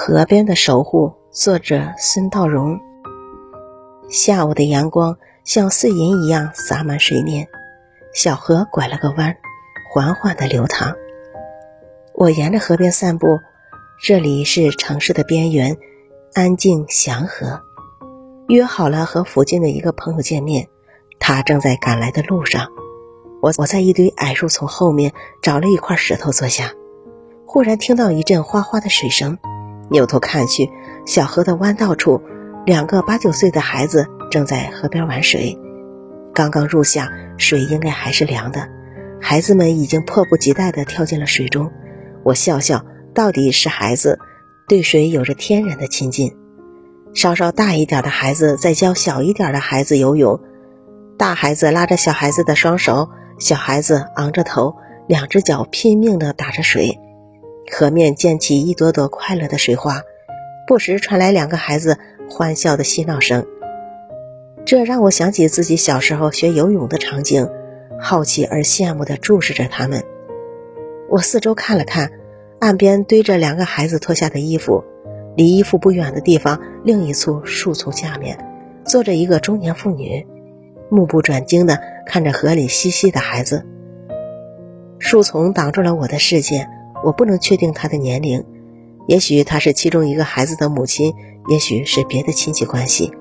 河边的守护，作者孙道荣。下午的阳光像碎银一样洒满水面，小河拐了个弯，缓缓的流淌。我沿着河边散步，这里是城市的边缘，安静祥和。约好了和附近的一个朋友见面，他正在赶来的路上。我我在一堆矮树丛后面找了一块石头坐下，忽然听到一阵哗哗的水声。扭头看去，小河的弯道处，两个八九岁的孩子正在河边玩水。刚刚入夏，水应该还是凉的，孩子们已经迫不及待地跳进了水中。我笑笑，到底是孩子，对水有着天然的亲近。稍稍大一点的孩子在教小一点的孩子游泳，大孩子拉着小孩子的双手，小孩子昂着头，两只脚拼命地打着水。河面溅起一朵朵快乐的水花，不时传来两个孩子欢笑的嬉闹声。这让我想起自己小时候学游泳的场景，好奇而羡慕地注视着他们。我四周看了看，岸边堆着两个孩子脱下的衣服，离衣服不远的地方，另一簇树丛下面，坐着一个中年妇女，目不转睛地看着河里嬉戏的孩子。树丛挡住了我的视线。我不能确定他的年龄，也许他是其中一个孩子的母亲，也许是别的亲戚关系。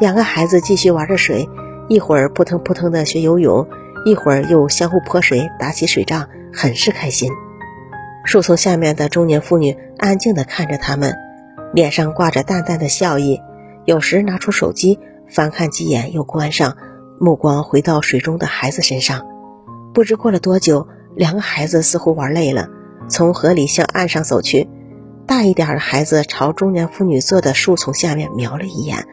两个孩子继续玩着水，一会儿扑腾扑腾的学游泳，一会儿又相互泼水打起水仗，很是开心。树丛下面的中年妇女安静地看着他们，脸上挂着淡淡的笑意，有时拿出手机翻看几眼又关上，目光回到水中的孩子身上。不知过了多久。两个孩子似乎玩累了，从河里向岸上走去。大一点的孩子朝中年妇女坐的树丛下面瞄了一眼，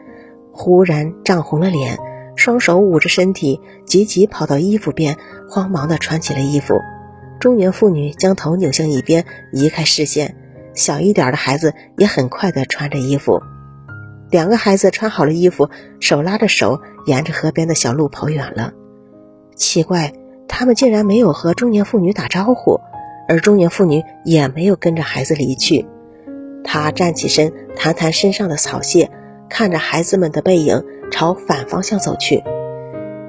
忽然涨红了脸，双手捂着身体，急急跑到衣服边，慌忙地穿起了衣服。中年妇女将头扭向一边，移开视线。小一点的孩子也很快地穿着衣服。两个孩子穿好了衣服，手拉着手，沿着河边的小路跑远了。奇怪。他们竟然没有和中年妇女打招呼，而中年妇女也没有跟着孩子离去。她站起身，弹弹身上的草屑，看着孩子们的背影，朝反方向走去。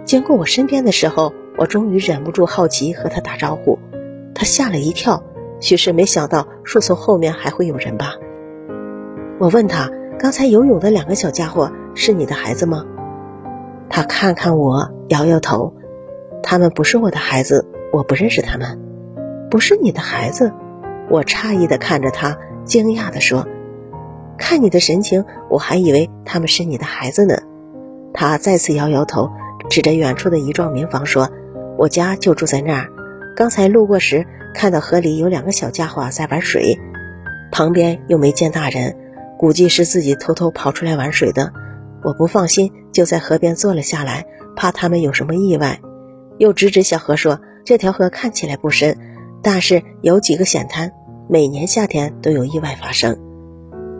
经过我身边的时候，我终于忍不住好奇和她打招呼。她吓了一跳，许是没想到树丛后面还会有人吧。我问她：“刚才游泳的两个小家伙是你的孩子吗？”她看看我，摇摇头。他们不是我的孩子，我不认识他们。不是你的孩子，我诧异的看着他，惊讶的说：“看你的神情，我还以为他们是你的孩子呢。”他再次摇摇头，指着远处的一幢民房说：“我家就住在那儿。刚才路过时，看到河里有两个小家伙在玩水，旁边又没见大人，估计是自己偷偷跑出来玩水的。我不放心，就在河边坐了下来，怕他们有什么意外。”又指指小河说：“这条河看起来不深，但是有几个险滩，每年夏天都有意外发生。”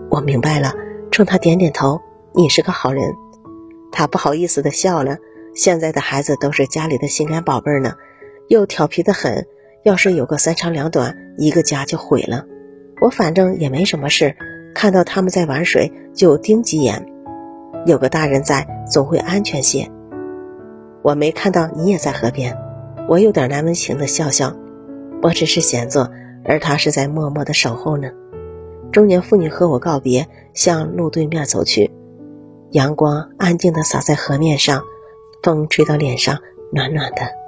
我明白了，冲他点点头：“你是个好人。”他不好意思的笑了。现在的孩子都是家里的心肝宝贝呢，又调皮的很。要是有个三长两短，一个家就毁了。我反正也没什么事，看到他们在玩水就盯几眼。有个大人在，总会安全些。我没看到你也在河边，我有点难为情的笑笑。我只是闲坐，而他是在默默的守候呢。中年妇女和我告别，向路对面走去。阳光安静的洒在河面上，风吹到脸上，暖暖的。